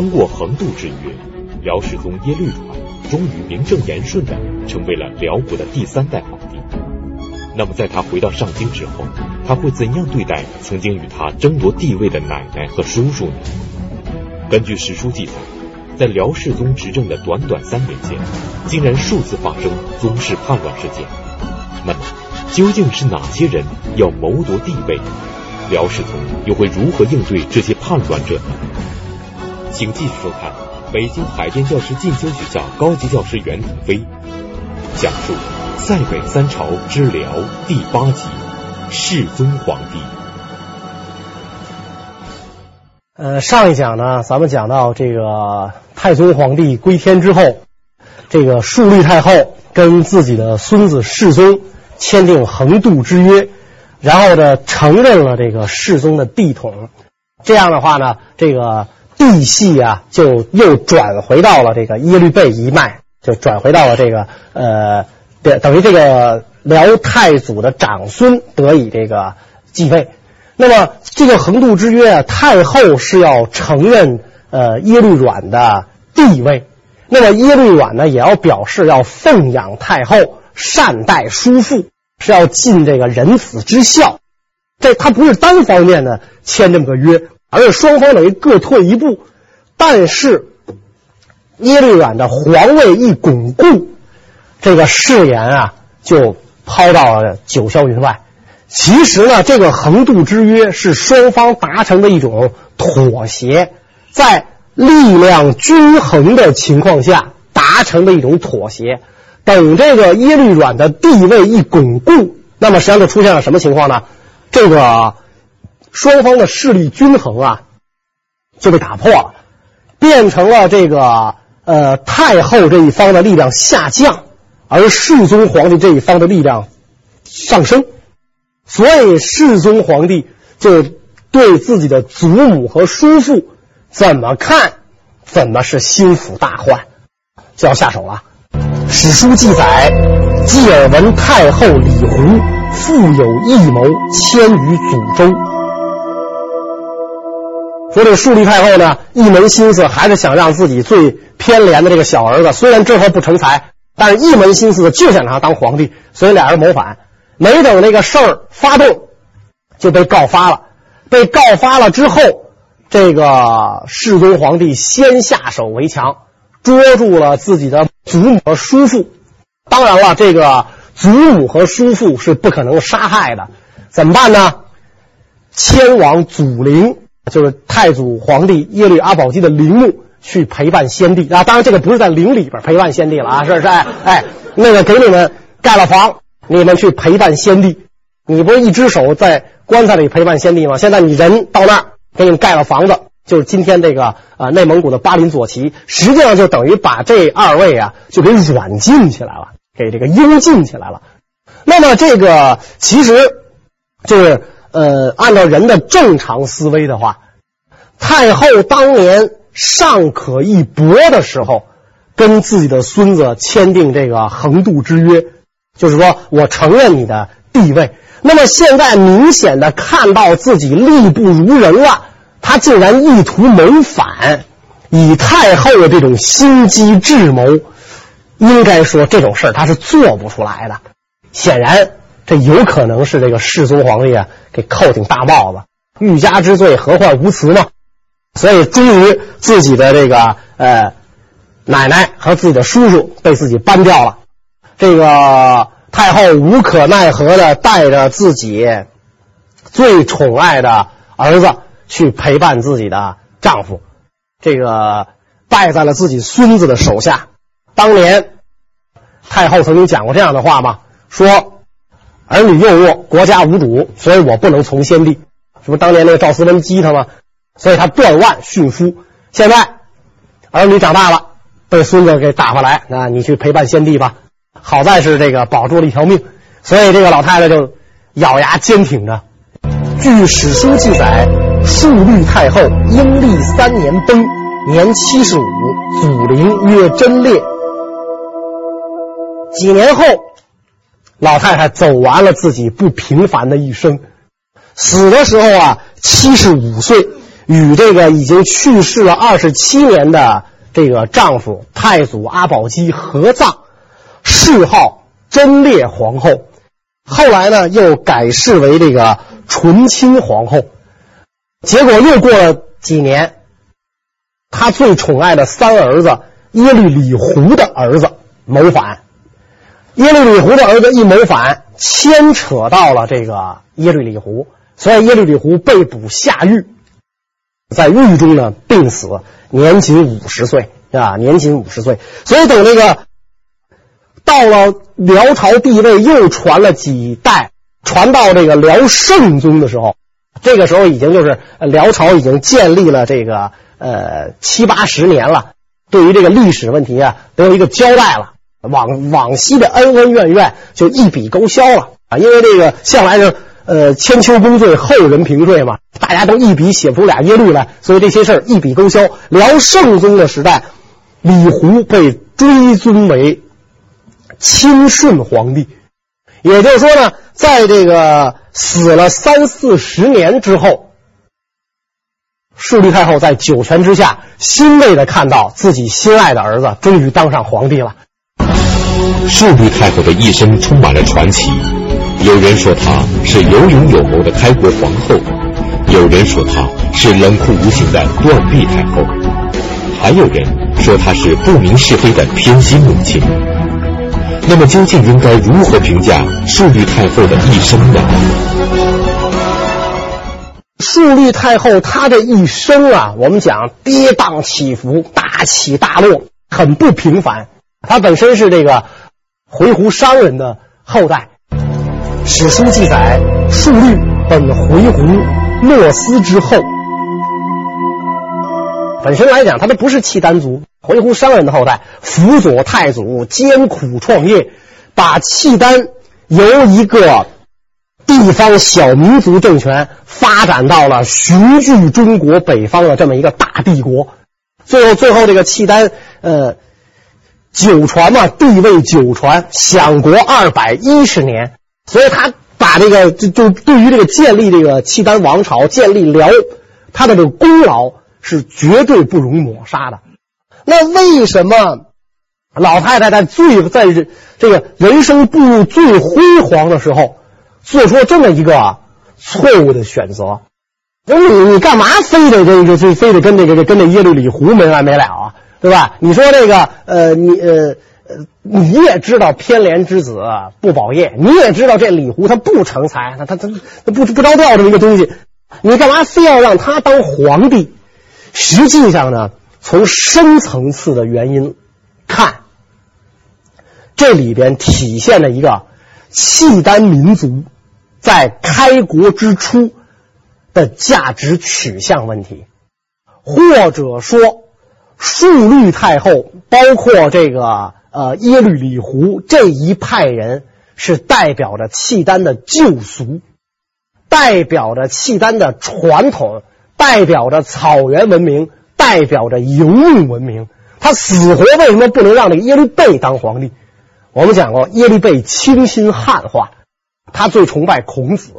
通过横渡之约，辽世宗耶律阮终于名正言顺地成为了辽国的第三代皇帝。那么，在他回到上京之后，他会怎样对待曾经与他争夺帝位的奶奶和叔叔呢？根据史书记载，在辽世宗执政的短短三年间，竟然数次发生宗室叛乱事件。那么，究竟是哪些人要谋夺帝位？辽世宗又会如何应对这些叛乱者呢？请继续收看北京海淀教师进修学校高级教师袁腾飞讲述《塞北三朝之辽》第八集《世宗皇帝》。呃，上一讲呢，咱们讲到这个太宗皇帝归天之后，这个树立太后跟自己的孙子世宗签订横渡之约。然后呢，承认了这个世宗的帝统，这样的话呢，这个帝系啊，就又转回到了这个耶律倍一脉，就转回到了这个呃，等于这个辽太祖的长孙得以这个继位。那么这个横渡之约啊，太后是要承认呃耶律阮的地位，那么耶律阮呢，也要表示要奉养太后，善待叔父。是要尽这个仁子之孝，这他不是单方面的签这么个约，而是双方等于各退一步。但是耶律阮的皇位一巩固，这个誓言啊就抛到了九霄云外。其实呢，这个横渡之约是双方达成的一种妥协，在力量均衡的情况下达成的一种妥协。等这个耶律阮的地位一巩固，那么实际上就出现了什么情况呢？这个双方的势力均衡啊就被打破了，变成了这个呃太后这一方的力量下降，而世宗皇帝这一方的力量上升。所以世宗皇帝就对自己的祖母和叔父怎么看，怎么是心腹大患，就要下手了。史书记载，继耳闻太后李胡复有异谋，迁于祖州。说这个树立太后呢，一门心思还是想让自己最偏怜的这个小儿子，虽然之后不成才，但是一门心思就想让他当皇帝，所以俩人谋反。没等那个事儿发动，就被告发了。被告发了之后，这个世宗皇帝先下手为强。捉住了自己的祖母和叔父，当然了，这个祖母和叔父是不可能杀害的，怎么办呢？迁往祖陵，就是太祖皇帝耶律阿保机的陵墓去陪伴先帝啊。当然，这个不是在陵里边陪伴先帝了啊，是不是哎，那个给你们盖了房，你们去陪伴先帝。你不是一只手在棺材里陪伴先帝吗？现在你人到那儿，给你们盖了房子。就是今天这个啊、呃，内蒙古的巴林左旗，实际上就等于把这二位啊，就给软禁起来了，给这个幽禁起来了。那么这个其实就是呃，按照人的正常思维的话，太后当年尚可一搏的时候，跟自己的孙子签订这个横渡之约，就是说我承认你的地位。那么现在明显的看到自己力不如人了。他竟然意图谋反，以太后的这种心机智谋，应该说这种事他是做不出来的。显然，这有可能是这个世宗皇帝啊给扣顶大帽子，欲加之罪，何患无辞嘛？所以，终于自己的这个呃奶奶和自己的叔叔被自己搬掉了。这个太后无可奈何的带着自己最宠爱的儿子。去陪伴自己的丈夫，这个败在了自己孙子的手下。当年太后曾经讲过这样的话吗？说儿女幼弱，国家无主，所以我不能从先帝。是不是当年那个赵思温激他吗？所以他断腕殉夫。现在儿女长大了，被孙子给打回来，那你去陪伴先帝吧。好在是这个保住了一条命，所以这个老太太就咬牙坚挺着。据史书记载。述律太后阴历三年崩，年七十五，祖陵曰贞烈。几年后，老太太走完了自己不平凡的一生，死的时候啊，七十五岁，与这个已经去世了二十七年的这个丈夫太祖阿保机合葬，谥号贞烈皇后。后来呢，又改谥为这个纯亲皇后。结果又过了几年，他最宠爱的三儿子耶律李胡的儿子谋反。耶律李胡的儿子一谋反，牵扯到了这个耶律李胡，所以耶律李胡被捕下狱，在狱中呢病死，年仅五十岁啊，年仅五十岁。所以等这个到了辽朝帝位又传了几代，传到这个辽圣宗的时候，这个时候已经就是辽朝已经建立了这个呃七八十年了，对于这个历史问题啊，都有一个交代了。往往昔的恩恩怨怨就一笔勾销了啊！因为这个向来是呃千秋功罪后人平罪嘛，大家都一笔写不出俩耶律来，所以这些事儿一笔勾销。辽圣宗的时代，李胡被追尊为清顺皇帝，也就是说呢，在这个死了三四十年之后，顺律太后在九泉之下欣慰的看到自己心爱的儿子终于当上皇帝了。顺律太后的一生充满了传奇，有人说她是有勇有谋的开国皇后，有人说她是冷酷无情的断臂太后，还有人说她是不明是非的偏心母亲。那么，究竟应该如何评价顺律太后的一生呢？顺律太后她的一生啊，我们讲跌宕起伏，大起大落，很不平凡。她本身是这个回鹘商人的后代，史书记载，述律本回鶻莫斯之后。本身来讲，他都不是契丹族，回鹘商人的后代，辅佐太祖艰苦创业，把契丹由一个地方小民族政权发展到了雄踞中国北方的这么一个大帝国。最后，最后这个契丹，呃。九传嘛，帝位九传，享国二百一十年，所以他把这个就就对于这个建立这个契丹王朝、建立辽，他的这个功劳是绝对不容抹杀的。那为什么老太太在最在这个人生步入最辉煌的时候，做出了这么一个错误的选择？那你你干嘛非得这个就非得跟这个跟那耶律李胡没完没了啊？对吧？你说这个，呃，你呃呃，你也知道偏怜之子不保业，你也知道这李胡他不成才，他他他他不不着调这么一个东西，你干嘛非要让他当皇帝？实际上呢，从深层次的原因看，这里边体现了一个契丹民族在开国之初的价值取向问题，或者说。顺律太后，包括这个呃耶律李胡这一派人，是代表着契丹的旧俗，代表着契丹的传统，代表着草原文明，代表着游牧文明。他死活为什么不能让这个耶律倍当皇帝？我们讲过，耶律倍倾心汉化，他最崇拜孔子，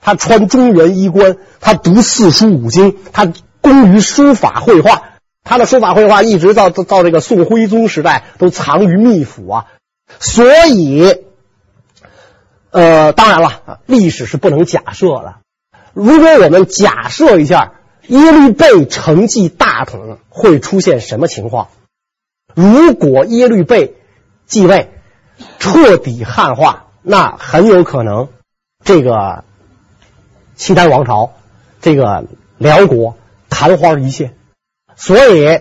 他穿中原衣冠，他读四书五经，他工于书法绘画。他的书法绘画一直到到这个宋徽宗时代都藏于秘府啊，所以，呃，当然了，历史是不能假设的。如果我们假设一下耶律倍承继大统会出现什么情况？如果耶律倍继位彻底汉化，那很有可能这个契丹王朝，这个辽国昙花一现。所以，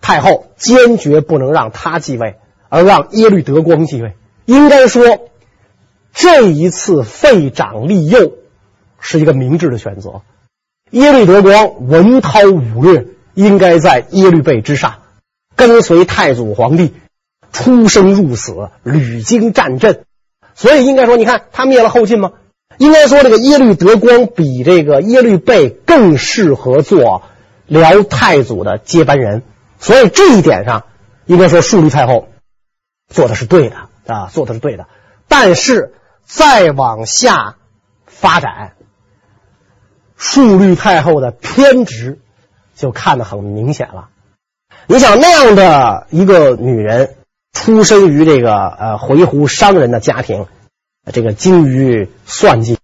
太后坚决不能让他继位，而让耶律德光继位。应该说，这一次废长立幼是一个明智的选择。耶律德光文韬武略，应该在耶律倍之上，跟随太祖皇帝出生入死，屡经战阵。所以，应该说，你看他灭了后晋吗？应该说，这个耶律德光比这个耶律倍更适合做。辽太祖的接班人，所以这一点上，应该说顺律太后做的是对的啊，做的是对的。但是再往下发展，述律太后的偏执就看得很明显了。你想那样的一个女人，出生于这个呃回鹘商人的家庭，这个精于算计，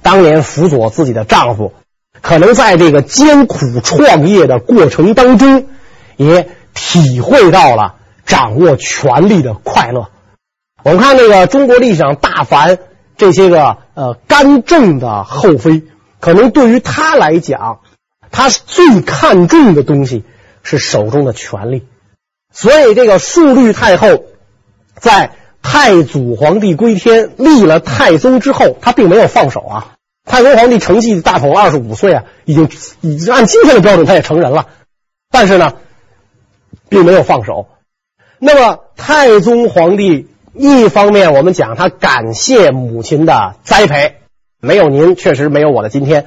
当年辅佐自己的丈夫，可能在这个艰苦创业的过程当中，也体会到了掌握权力的快乐。我们看那个中国历史上大凡这些个呃干政的后妃，可能对于他来讲，他最看重的东西是手中的权力。所以这个述律太后在太祖皇帝归天立了太宗之后，他并没有放手啊。太宗皇帝承继大统二十五岁啊，已经已经按今天的标准他也成人了，但是呢，并没有放手。那么太宗皇帝。一方面，我们讲他感谢母亲的栽培，没有您，确实没有我的今天，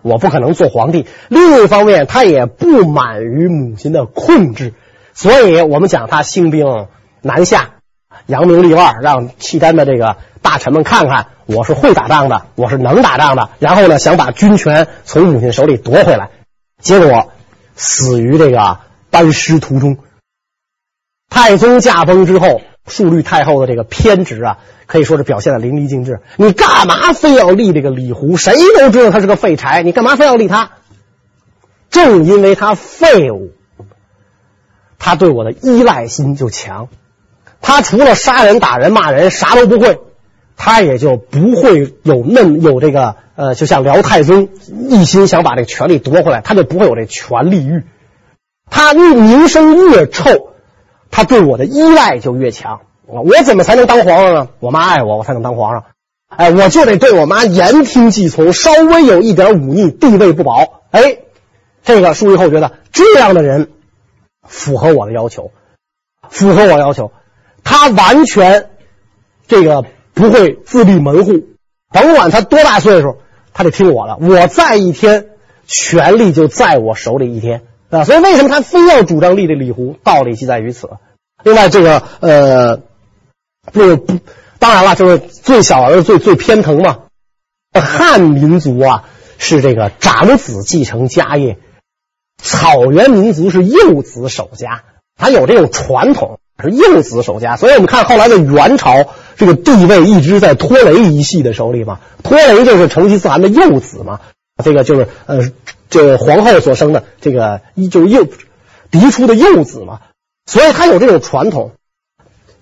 我不可能做皇帝。另一方面，他也不满于母亲的控制，所以我们讲他兴兵南下，扬名立万，让契丹的这个大臣们看看我是会打仗的，我是能打仗的。然后呢，想把军权从母亲手里夺回来，结果死于这个班师途中。太宗驾崩之后。树立太后的这个偏执啊，可以说是表现的淋漓尽致。你干嘛非要立这个李胡？谁都知道他是个废柴，你干嘛非要立他？正因为他废物，他对我的依赖心就强。他除了杀人、打人、骂人，啥都不会，他也就不会有那有这个呃，就像辽太宗一心想把这个权力夺回来，他就不会有这权力欲。他名声越臭。他对我的依赖就越强，我怎么才能当皇上呢？我妈爱我，我才能当皇上。哎，我就得对我妈言听计从，稍微有一点忤逆，地位不保。哎，这个述律后觉得这样的人符合我的要求，符合我要求。他完全这个不会自立门户，甭管他多大岁数，他得听我的。我在一天，权力就在我手里一天。啊，所以为什么他非要主张立这李胡？道理就在于此。另外，这个呃，不不，当然了，就是最小儿子最最偏疼嘛。汉民族啊，是这个长子继承家业，草原民族是幼子守家，他有这种传统，是幼子守家。所以我们看后来的元朝，这个地位一直在拖雷一系的手里嘛。拖雷就是成吉思汗的幼子嘛，这个就是呃。这皇后所生的这个一就是幼嫡出的幼子嘛，所以他有这种传统，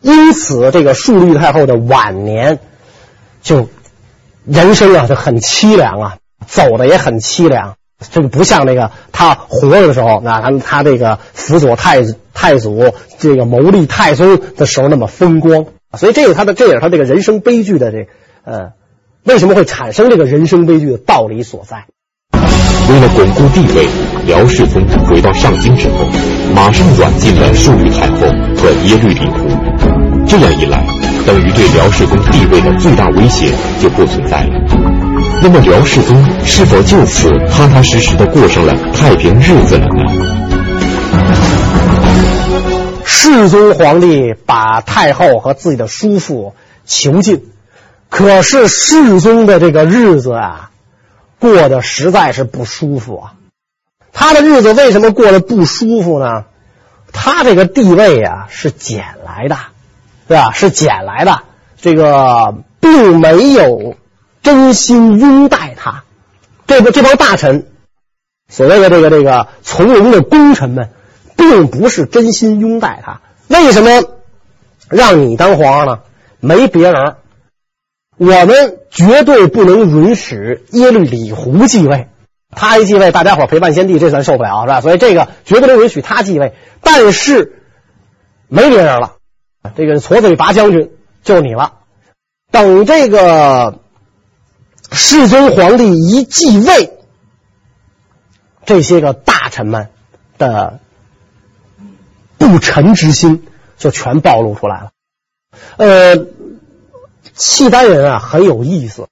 因此这个树立太后的晚年就人生啊就很凄凉啊，走的也很凄凉，这个不像那个他活着的时候，那他他这个辅佐太太祖这个谋立太宗的时候那么风光，所以这是他的这也是他这个人生悲剧的这呃为什么会产生这个人生悲剧的道理所在。为了巩固地位，辽世宗回到上京之后，马上软禁了述律太后和耶律李胡。这样一来，等于对辽世宗地位的最大威胁就不存在了。那么，辽世宗是否就此踏踏实实的过上了太平日子了呢？世宗皇帝把太后和自己的叔父囚禁，可是世宗的这个日子啊。过得实在是不舒服啊！他的日子为什么过得不舒服呢？他这个地位、啊、是捡来的，对吧？是捡来的，这个并没有真心拥戴他。这个这帮大臣，所谓的这个这个从容的功臣们，并不是真心拥戴他。为什么让你当皇上呢？没别人。我们绝对不能允许耶律李胡继位，他一继位，大家伙陪伴先帝，这咱受不了，是吧？所以这个绝对不能允许他继位。但是没别人了，这个矬子里拔将军就你了。等这个世宗皇帝一继位，这些个大臣们的不臣之心就全暴露出来了。呃。契丹人啊很有意思，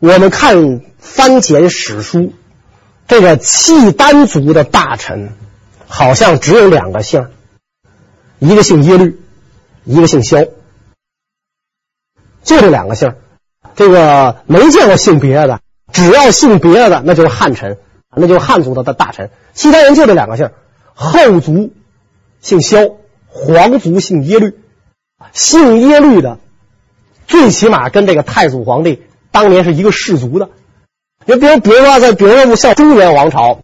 我们看翻检史书，这个契丹族的大臣好像只有两个姓，一个姓耶律，一个姓萧，就这两个姓，这个没见过姓别的，只要姓别的，那就是汉臣，那就是汉族的的大臣。契丹人就这两个姓，后族姓萧，皇族姓耶律。姓耶律的，最起码跟这个太祖皇帝当年是一个氏族的。你比如，比如说，在比如说像中原王朝，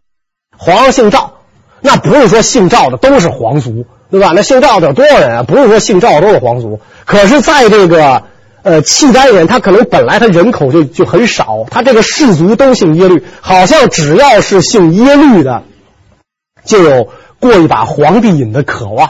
皇上姓赵，那不是说姓赵的都是皇族，对吧？那姓赵的有多少人啊？不是说姓赵都是皇族。可是，在这个呃契丹人，他可能本来他人口就就很少，他这个氏族都姓耶律，好像只要是姓耶律的，就有过一把皇帝瘾的渴望。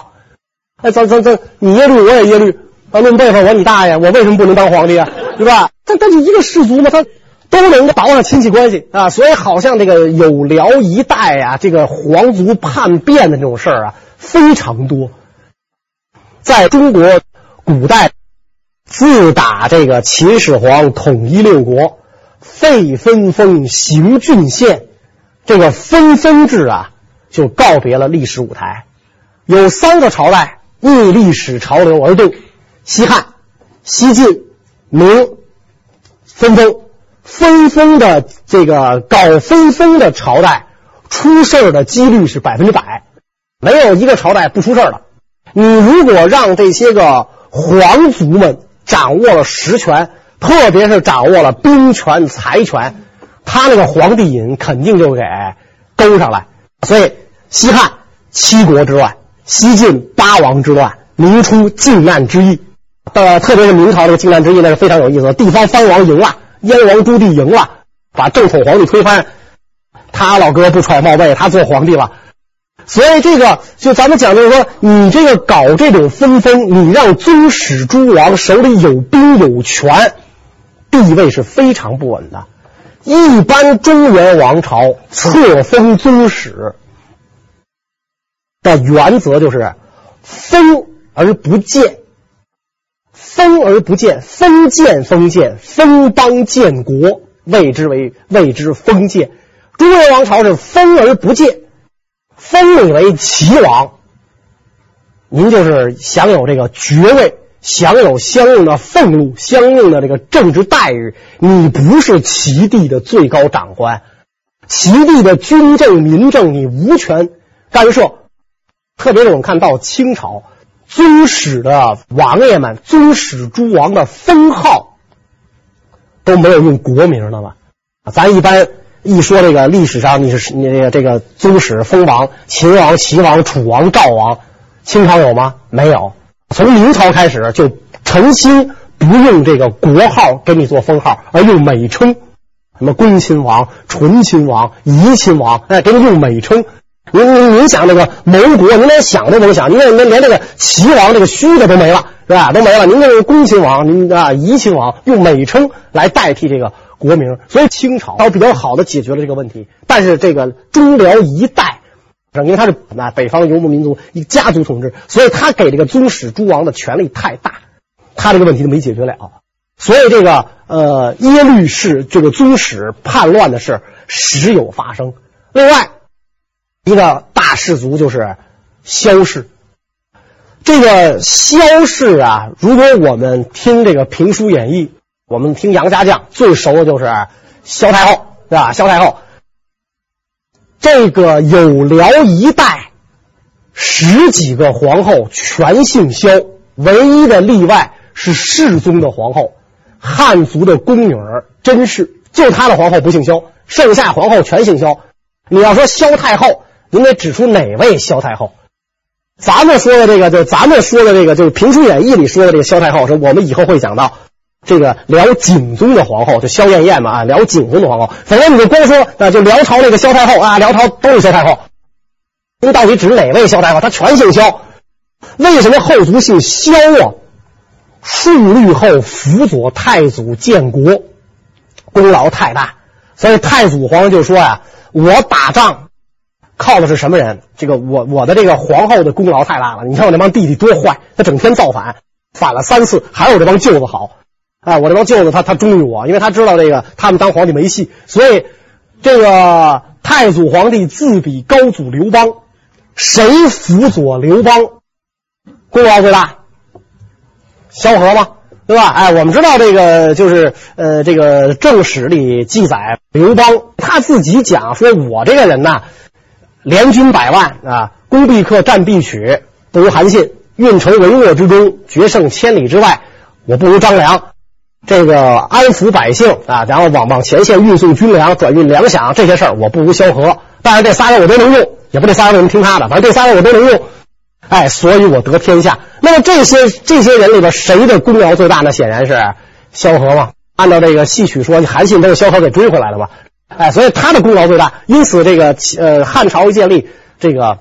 哎，咱咱咱，你耶律，我也耶律，啊，论辈分我你大爷，我为什么不能当皇帝啊？对吧？但但就一个氏族嘛，他都能够搞上亲戚关系啊，所以好像这个有辽一代啊，这个皇族叛变的这种事儿啊，非常多。在中国古代，自打这个秦始皇统一六国，废分封，行郡县，这个分封制啊，就告别了历史舞台。有三个朝代。逆历史潮流而动，西汉、西晋、明分封，分封的这个搞分封的朝代，出事儿的几率是百分之百，没有一个朝代不出事儿的。你如果让这些个皇族们掌握了实权，特别是掌握了兵权、财权，他那个皇帝瘾肯定就给勾上来。所以，西汉七国之乱。西晋八王之乱，明初靖难之役，呃，特别是明朝这个靖难之役，那是非常有意思的。地方藩王赢了，燕王朱棣赢了，把正统皇帝推翻，他老哥不揣帽背，他做皇帝了。所以这个就咱们讲，就是说，你这个搞这种分封，你让宗室诸王手里有兵有权，地位是非常不稳的。一般中原王朝册封宗室。的原则就是封而不建，封而不建，封建封建，封邦建国，谓之为谓之封建。中原王朝是封而不建，封你为齐王，您就是享有这个爵位，享有相应的俸禄，相应的这个政治待遇。你不是齐地的最高长官，齐地的军政民政你无权干涉。特别是我们看到清朝宗室的王爷们、宗室诸王的封号都没有用国名的吧？咱一般一说这个历史上，你是你这个这个宗室封王，秦王、齐王、楚王、赵王，清朝有吗？没有。从明朝开始就诚心不用这个国号给你做封号，而用美称，什么恭亲王、醇亲王、怡亲王，哎，给你用美称。您您您想那个谋国，您连想都甭想，您连连这个齐王这个虚的都没了，是吧？都没了。您这个恭亲王，您啊怡亲王，用美称来代替这个国名，所以清朝倒比较好的解决了这个问题。但是这个中辽一带，因为他是啊北方游牧民族一个家族统治，所以他给这个宗室诸王的权力太大，他这个问题都没解决了。所以这个呃耶律氏这个宗室叛乱的事时有发生。另外。一个大氏族就是萧氏，这个萧氏啊，如果我们听这个评书演义，我们听杨家将最熟的就是萧太后，对吧？萧太后，这个有辽一代十几个皇后全姓萧，唯一的例外是世宗的皇后，汉族的宫女儿甄氏，就她的皇后不姓萧，剩下皇后全姓萧。你要说萧太后。您得指出哪位萧太后？咱们说的这个，就咱们说的这个，就是《评书演义》里说的这个萧太后，是我们以后会讲到这个辽景宗的皇后，就萧燕燕嘛啊，辽景宗的皇后。反正你就光说啊，就辽朝那个萧太后啊，辽朝都是萧太后。您到底指哪位萧太后？她全姓萧。为什么后族姓萧啊？数律后辅佐太祖建国，功劳太大，所以太祖皇上就说呀、啊：“我打仗。”靠的是什么人？这个我我的这个皇后的功劳太大了。你看我那帮弟弟多坏，他整天造反，反了三次，还有这帮舅子好。哎，我这帮舅子他他忠于我，因为他知道这个他们当皇帝没戏。所以这个太祖皇帝自比高祖刘邦，谁辅佐刘邦功劳最大？萧何吗？对吧？哎，我们知道这个就是呃，这个正史里记载，刘邦他自己讲说，我这个人呐，联军百万啊，攻必克，战必取，不如韩信；运筹帷幄之中，决胜千里之外，我不如张良。这个安抚百姓啊，然后往往前线运送军粮、转运粮饷这些事儿，我不如萧何。但是这仨人我都能用，也不这仨人为什么听他的，反正这仨人我都能用。哎，所以我得天下。那么这些这些人里边，谁的功劳最大呢？显然是萧何嘛。按照这个戏曲说，韩信都是萧何给追回来的吧？哎，所以他的功劳最大。因此，这个呃汉朝建立，这个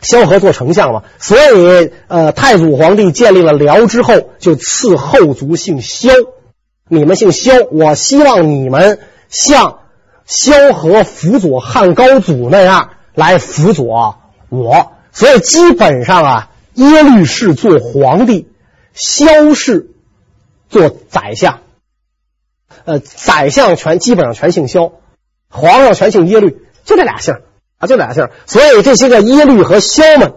萧何做丞相嘛。所以呃太祖皇帝建立了辽之后，就赐后族姓萧。你们姓萧，我希望你们像萧何辅佐汉高祖那样来辅佐我。所以基本上啊，耶律氏做皇帝，萧氏做宰相。呃，宰相全基本上全姓萧，皇上全姓耶律，就这俩姓啊，就这俩姓。所以这些个耶律和萧们，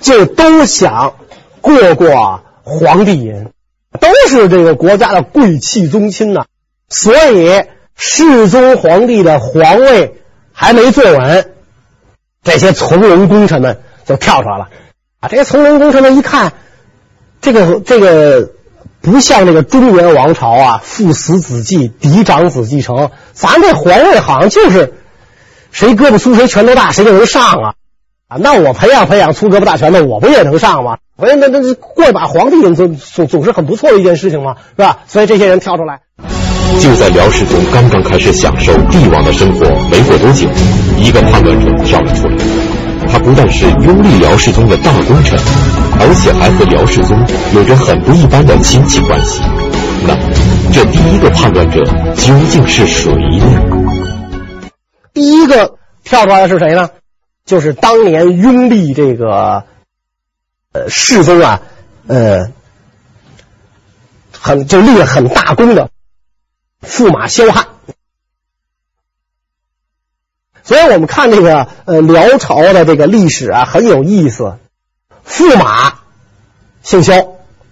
就都想过过皇帝瘾，都是这个国家的贵戚宗亲呐。所以世宗皇帝的皇位还没坐稳。这些从龙功臣们就跳出来了啊！这些从龙功臣们一看，这个这个不像那个中原王朝啊，父死子继，嫡长子继承。咱这皇位好像就是谁胳膊粗谁拳头大谁就能上啊啊！那我培养培养粗胳膊大拳头，我不也能上吗？我那那过一把皇帝总总总是很不错的一件事情嘛，是吧？所以这些人跳出来。就在辽世宗刚刚开始享受帝王的生活没过多久，一个叛乱者跳了出来。他不但是拥立辽世宗的大功臣，而且还和辽世宗有着很不一般的亲戚关系。那，这第一个叛乱者究竟是谁呢？第一个跳出来的是谁呢？就是当年拥立这个世宗啊，呃，很就立了很大功的。驸马萧汉，所以我们看这个呃辽朝的这个历史啊，很有意思。驸马姓萧，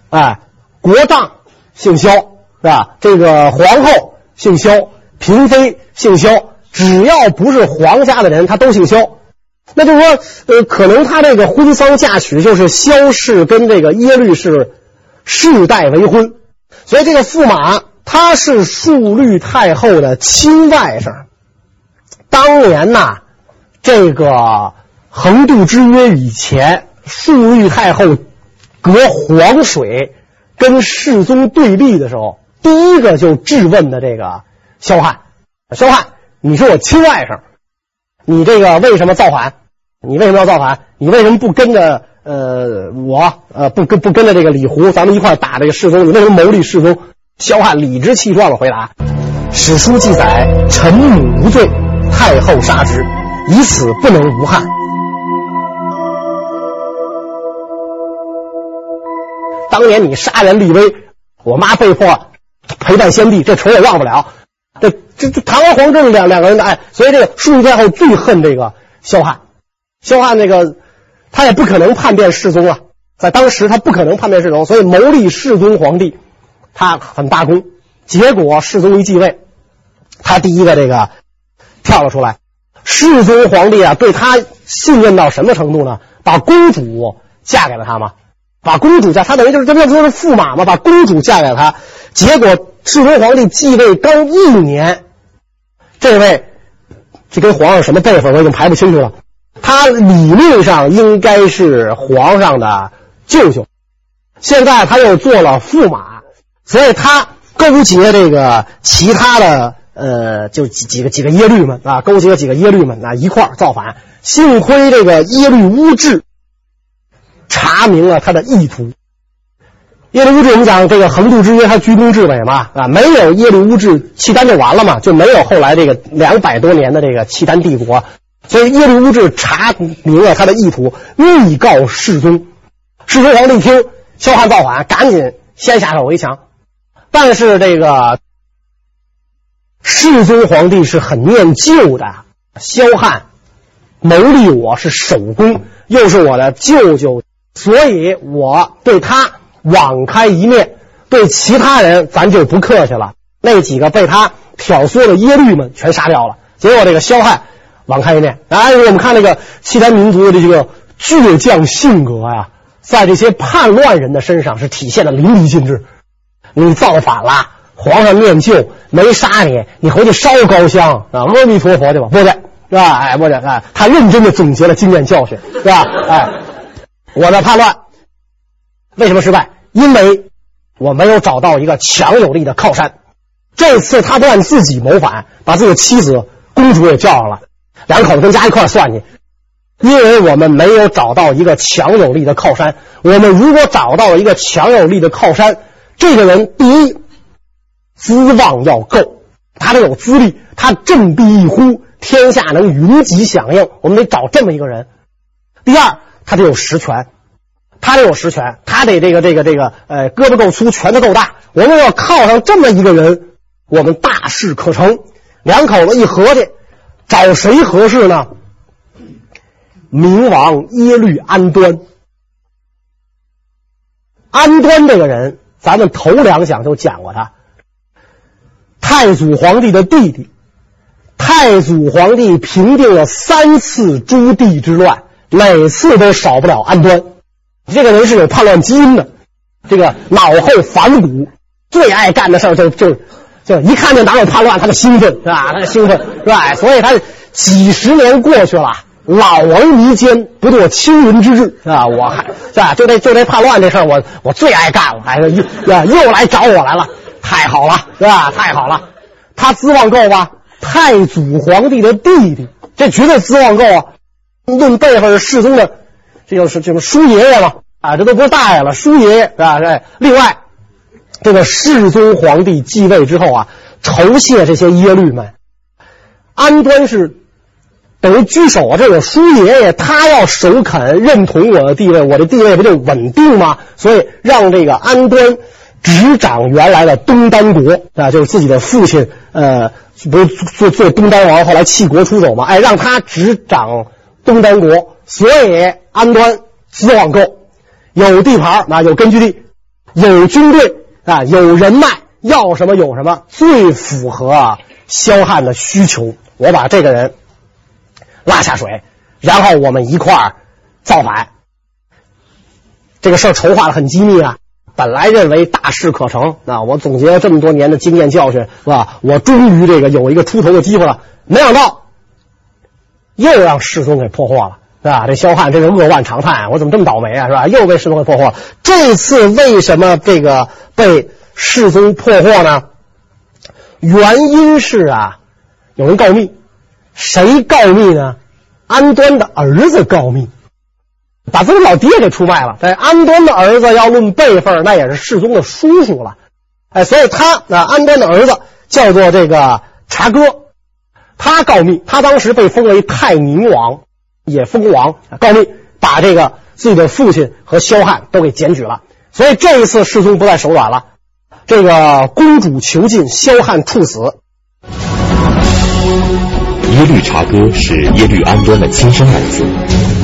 哎，国丈姓萧，是吧？这个皇后姓萧，嫔妃姓萧，只要不是皇家的人，他都姓萧。那就是说，呃，可能他这个婚丧嫁娶就是萧氏跟这个耶律氏世代为婚，所以这个驸马。他是肃律太后的亲外甥。当年呐，这个横渡之约以前，肃律太后隔黄水跟世宗对立的时候，第一个就质问的这个萧汉：“萧汉，你是我亲外甥，你这个为什么造反？你为什么要造反？你为什么不跟着呃我呃不跟不跟着这个李胡，咱们一块打这个世宗？你为什么谋立世宗？”萧翰理直气壮的回答：“史书记载，臣母无罪，太后杀之，以此不能无憾。当年你杀人立威，我妈被迫陪伴先帝，这仇我忘不了。这这这堂而皇正两两个人的爱，所以这个肃律太后最恨这个萧汉。萧汉那个他也不可能叛变世宗啊，在当时他不可能叛变世宗，所以谋立世宗皇帝。”他很大功，结果世宗一继位，他第一个这个跳了出来。世宗皇帝啊，对他信任到什么程度呢？把公主嫁给了他嘛？把公主嫁，他等于就是这不就是驸马嘛？把公主嫁给了他，结果世宗皇帝继位刚一年，这位这跟皇上什么辈分我已经排不清楚了。他理论上应该是皇上的舅舅，现在他又做了驸马。所以他勾结这个其他的呃，就几几个几个耶律们啊，勾结几个耶律们啊，一块造反。幸亏这个耶律乌质查明了他的意图。耶律乌质，我们讲这个横渡之约，他居功至伟嘛啊，没有耶律乌质，契丹就完了嘛，就没有后来这个两百多年的这个契丹帝国。所以耶律乌质查明了他的意图，密告世宗。世宗皇帝一听萧汉造反，赶紧先下手为强。但是这个世宗皇帝是很念旧的，萧汉谋立我是首功，又是我的舅舅，所以我对他网开一面，对其他人咱就不客气了。那几个被他挑唆的耶律们全杀掉了。结果这个萧汉网开一面。哎，我们看那个契丹民族的这个倔强性格呀，在这些叛乱人的身上是体现的淋漓尽致。你造反了，皇上念旧没杀你，你回去烧高香啊，阿弥陀佛去吧，不对，是吧？哎，不对，哎，他认真的总结了经验教训，是吧？哎，我的叛乱为什么失败？因为我没有找到一个强有力的靠山。这次他不但自己谋反，把自己的妻子、公主也叫上了，两口子跟家一块算计。因为我们没有找到一个强有力的靠山。我们如果找到了一个强有力的靠山，这个人第一资望要够，他得有资历，他振臂一呼，天下能云集响应。我们得找这么一个人。第二，他得有实权，他得有实权，他得这个这个这个呃胳膊够粗，拳头够大。我们要靠上这么一个人，我们大事可成。两口子一合计，找谁合适呢？明王耶律安端。安端这个人。咱们头两讲就讲过他，太祖皇帝的弟弟。太祖皇帝平定了三次朱棣之乱，每次都少不了安端。这个人是有叛乱基因的，这个脑后反骨，最爱干的事就就就一看见哪有叛乱，他就兴奋，是吧？他就兴奋，是吧？所以他几十年过去了。老而弥坚，不堕青云之志啊！我还是吧？就这就这叛乱这事，我我最爱干了，还是又又来找我来了，太好了，是吧？太好了，他资望够吧？太祖皇帝的弟弟，这绝对资望够啊！论辈分是世宗的，这就是这个叔爷爷嘛啊，这都不是大爷了，叔爷爷是吧？这另外，这个世宗皇帝继位之后啊，酬谢这些耶律们，安端是。等于居首啊！这我叔爷爷他要首肯认同我的地位，我的地位不就稳定吗？所以让这个安端执掌原来的东丹国啊，就是自己的父亲呃，不是做做东丹王，后来弃国出走嘛？哎，让他执掌东丹国，所以安端资望够，有地盘啊，有根据地，有军队啊，有人脉，要什么有什么，最符合啊萧汉的需求。我把这个人。拉下水，然后我们一块儿造反。这个事儿筹划的很机密啊，本来认为大事可成啊，我总结了这么多年的经验教训，是吧？我终于这个有一个出头的机会了。没想到又让世宗给破获了，是吧？这萧汉真是扼腕长叹，我怎么这么倒霉啊，是吧？又被世宗给破获了。这次为什么这个被世宗破获呢？原因是啊，有人告密。谁告密呢？安端的儿子告密，把自己老爹给出卖了。这安端的儿子要论辈分，那也是世宗的叔叔了。哎，所以他啊，安端的儿子叫做这个察哥，他告密。他当时被封为泰宁王，也封王，告密，把这个自己的父亲和萧汉都给检举了。所以这一次世宗不再手软了，这个公主囚禁，萧汉处死。耶律察哥是耶律安端的亲生儿子。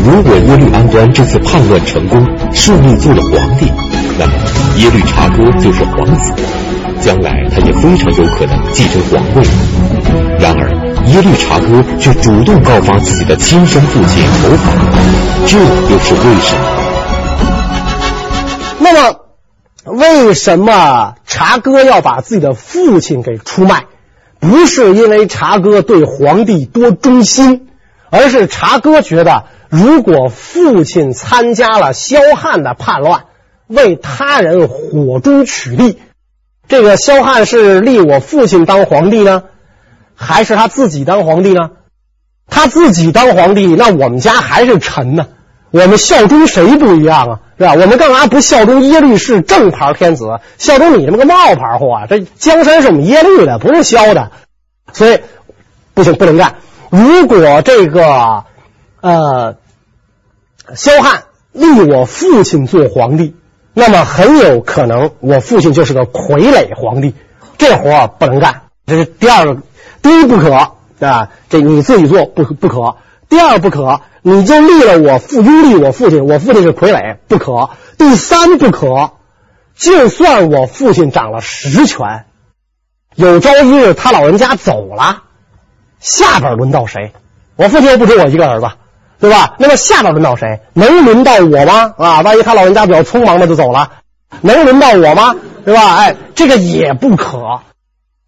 如果耶律安端这次叛乱成功，顺利做了皇帝，那么耶律察哥就是皇子，将来他也非常有可能继承皇位。然而，耶律察哥却主动告发自己的亲生父亲谋反，这又是为什么？那么，为什么察哥要把自己的父亲给出卖？不是因为察哥对皇帝多忠心，而是察哥觉得，如果父亲参加了萧汉的叛乱，为他人火中取栗，这个萧汉是立我父亲当皇帝呢，还是他自己当皇帝呢？他自己当皇帝，那我们家还是臣呢，我们效忠谁不一样啊？是吧？我们干嘛不效忠耶律氏正牌天子，效忠你这么个冒牌货啊？这江山是我们耶律的，不是萧的，所以不行，不能干。如果这个呃萧汉立我父亲做皇帝，那么很有可能我父亲就是个傀儡皇帝，这活不能干。这是第二个，第一不可啊，这你自己做不不可。第二不可。你就立了我父，拥立我父亲，我父亲是傀儡，不可。第三不可，就算我父亲掌了实权，有朝一日他老人家走了，下边轮到谁？我父亲又不止我一个儿子，对吧？那么下边轮到谁？能轮到我吗？啊，万一他老人家比较匆忙的就走了，能轮到我吗？对吧？哎，这个也不可。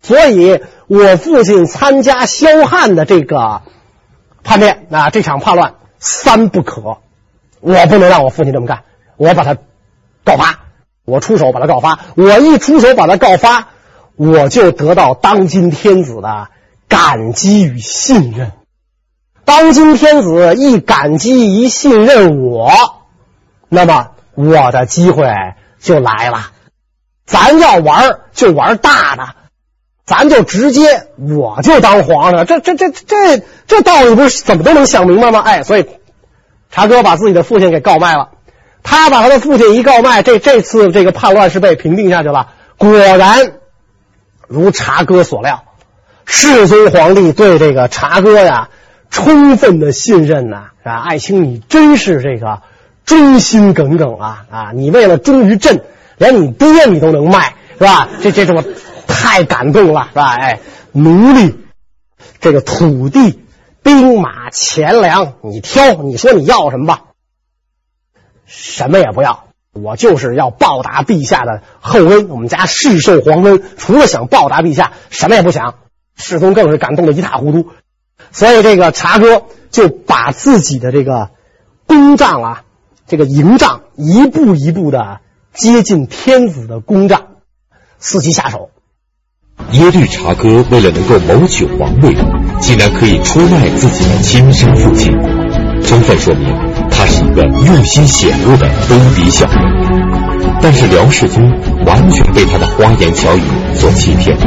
所以我父亲参加萧汉的这个叛变啊，这场叛乱三不可，我不能让我父亲这么干，我把他告发，我出手把他告发，我一出手把他告发，我就得到当今天子的感激与信任。当今天子一感激一信任我，那么我的机会就来了。咱要玩就玩大的。咱就直接，我就当皇上，这这这这这道理不是怎么都能想明白吗？哎，所以茶哥把自己的父亲给告卖了。他把他的父亲一告卖，这这次这个叛乱是被平定下去了。果然如茶哥所料，世宗皇帝对这个茶哥呀充分的信任呐，是吧？爱卿，你真是这个忠心耿耿啊啊！你为了忠于朕，连你爹你都能卖，是吧？这这种。太感动了，是吧？哎，奴隶，这个土地、兵马、钱粮，你挑，你说你要什么吧？什么也不要，我就是要报答陛下的厚恩。我们家世受皇恩，除了想报答陛下，什么也不想。世宗更是感动的一塌糊涂，所以这个察哥就把自己的这个公帐啊，这个营帐，一步一步的接近天子的公帐，伺机下手。耶律察哥为了能够谋取皇位，竟然可以出卖自己的亲生父亲，充分说明他是一个用心险恶的卑鄙小人。但是辽世宗完全被他的花言巧语所欺骗，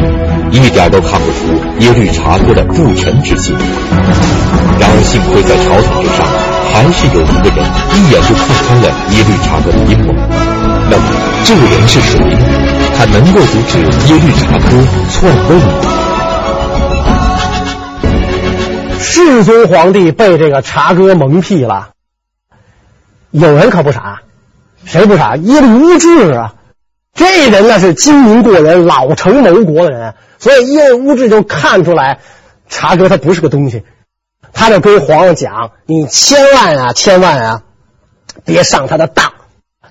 一点都看不出耶律察哥的不臣之心。然而幸亏在朝堂之上，还是有一个人一眼就看穿了耶律察哥的阴谋。那么这个人是谁？他能够阻止耶律察哥篡位吗？世宗皇帝被这个察哥蒙蔽了。有人可不傻，谁不傻？耶律乌质啊，这人那是精明过人、老成谋国的人，所以耶律乌质就看出来茶哥他不是个东西，他就跟皇上讲：“你千万啊，千万啊，别上他的当，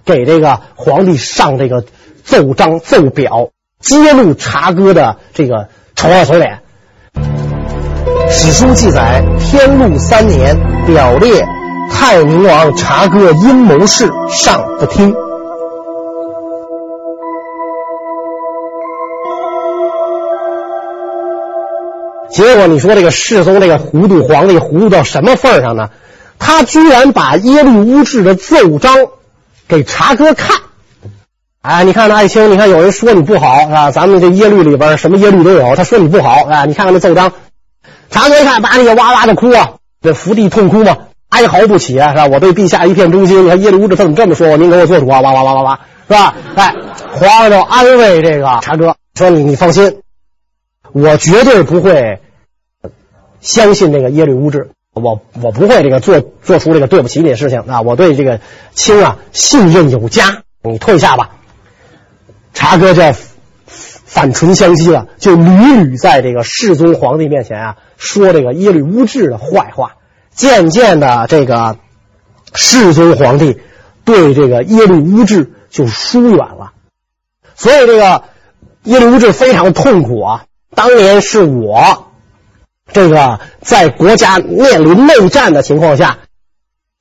给这个皇帝上这个。”奏章奏表揭露茶哥的这个丑恶嘴脸。史书记载，天禄三年，表列太宁王察哥阴谋事，上不听。结果你说这个世宗这个糊涂皇帝糊涂到什么份上呢？他居然把耶律乌质的奏章给察哥看。哎，你看那爱卿，你看有人说你不好是吧？咱们这耶律里边什么耶律都有，他说你不好啊！你看看那奏章，察哥一看，把，你哇哇的哭啊，这伏地痛哭嘛，哀嚎不起啊，是吧？我对陛下一片忠心，你看耶律乌质他怎么这么说我？您给我做主啊！哇哇哇哇哇，是吧？哎，皇上就安慰这个察哥说：“你你放心，我绝对不会相信那个耶律乌质，我我不会这个做做出这个对不起你的事情啊！我对这个卿啊信任有加，你退下吧。”察哥就反唇相讥了，就屡屡在这个世宗皇帝面前啊说这个耶律乌质的坏话。渐渐的，这个世宗皇帝对这个耶律乌质就疏远了。所以，这个耶律乌质非常痛苦啊！当年是我这个在国家面临内战的情况下，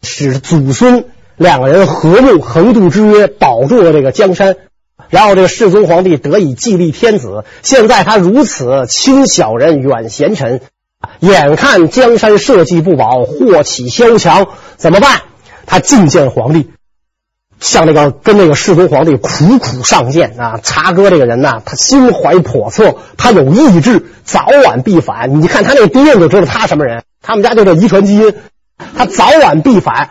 使祖孙两个人和睦横渡之约，保住了这个江山。然后这个世宗皇帝得以继立天子，现在他如此轻小人、远贤臣，眼看江山社稷不保，祸起萧墙，怎么办？他觐见皇帝，向那个跟那个世宗皇帝苦苦上谏啊！察哥这个人呐，他心怀叵测，他有意志，早晚必反。你看他那爹，就知道他什么人。他们家就这遗传基因，他早晚必反。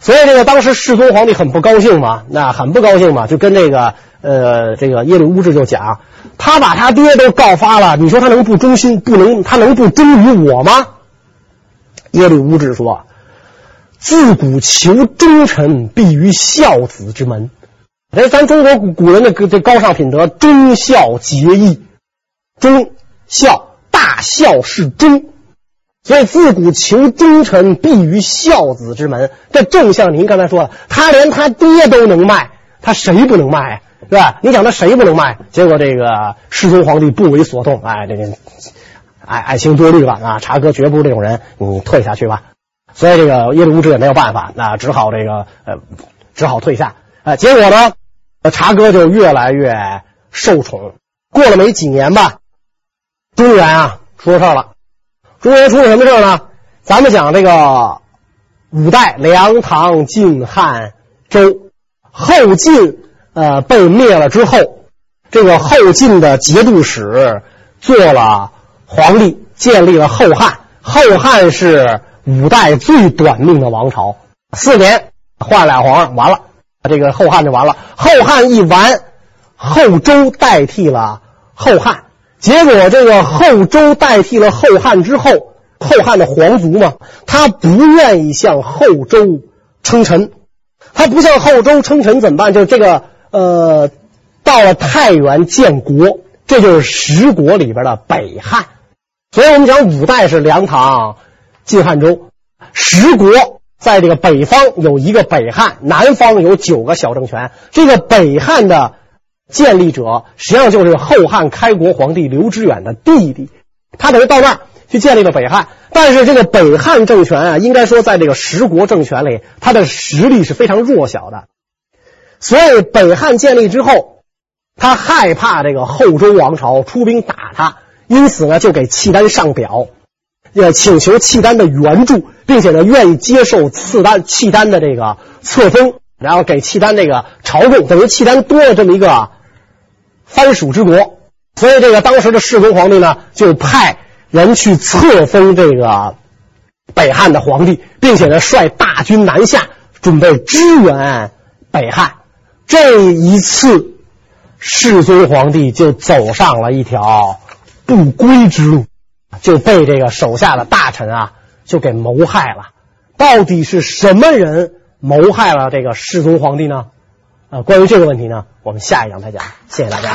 所以这个当时世宗皇帝很不高兴嘛，那很不高兴嘛，就跟这个呃这个耶律乌质就讲，他把他爹都告发了，你说他能不忠心？不能，他能不忠于我吗？耶律乌质说：“自古求忠臣，必于孝子之门。这咱中国古古人的这高尚品德，忠孝节义，忠孝大孝是忠，所以自古求忠臣必于孝子之门。这正像您刚才说的，他连他爹都能卖，他谁不能卖啊？是吧？你想他谁不能卖？结果这个世宗皇帝不为所动，哎，这个爱爱卿多虑了啊！茶哥绝不是这种人，你退下去吧。所以这个耶律乌质也没有办法，那只好这个呃，只好退下。呃，结果呢，茶哥就越来越受宠。过了没几年吧，中原啊出了事了。中原出了什么事呢？咱们讲这个五代梁、唐、晋、汉、周，后晋呃被灭了之后，这个后晋的节度使做了皇帝，建立了后汉。后汉是五代最短命的王朝，四年换俩皇上，完了，这个后汉就完了。后汉一完，后周代替了后汉。结果这个后周代替了后汉之后，后汉的皇族嘛，他不愿意向后周称臣，他不向后周称臣怎么办？就这个呃，到了太原建国，这就是十国里边的北汉。所以我们讲五代是梁、唐、晋、汉、中。十国在这个北方有一个北汉，南方有九个小政权。这个北汉的建立者实际上就是后汉开国皇帝刘知远的弟弟，他等于到那儿去建立了北汉。但是这个北汉政权啊，应该说在这个十国政权里，他的实力是非常弱小的。所以北汉建立之后，他害怕这个后周王朝出兵打他，因此呢，就给契丹上表。要请求契丹的援助，并且呢，愿意接受契丹契丹的这个册封，然后给契丹这个朝贡，等于契丹多了这么一个藩属之国。所以，这个当时的世宗皇帝呢，就派人去册封这个北汉的皇帝，并且呢，率大军南下，准备支援北汉。这一次，世宗皇帝就走上了一条不归之路。就被这个手下的大臣啊，就给谋害了。到底是什么人谋害了这个世宗皇帝呢？啊，关于这个问题呢，我们下一讲再讲。谢谢大家。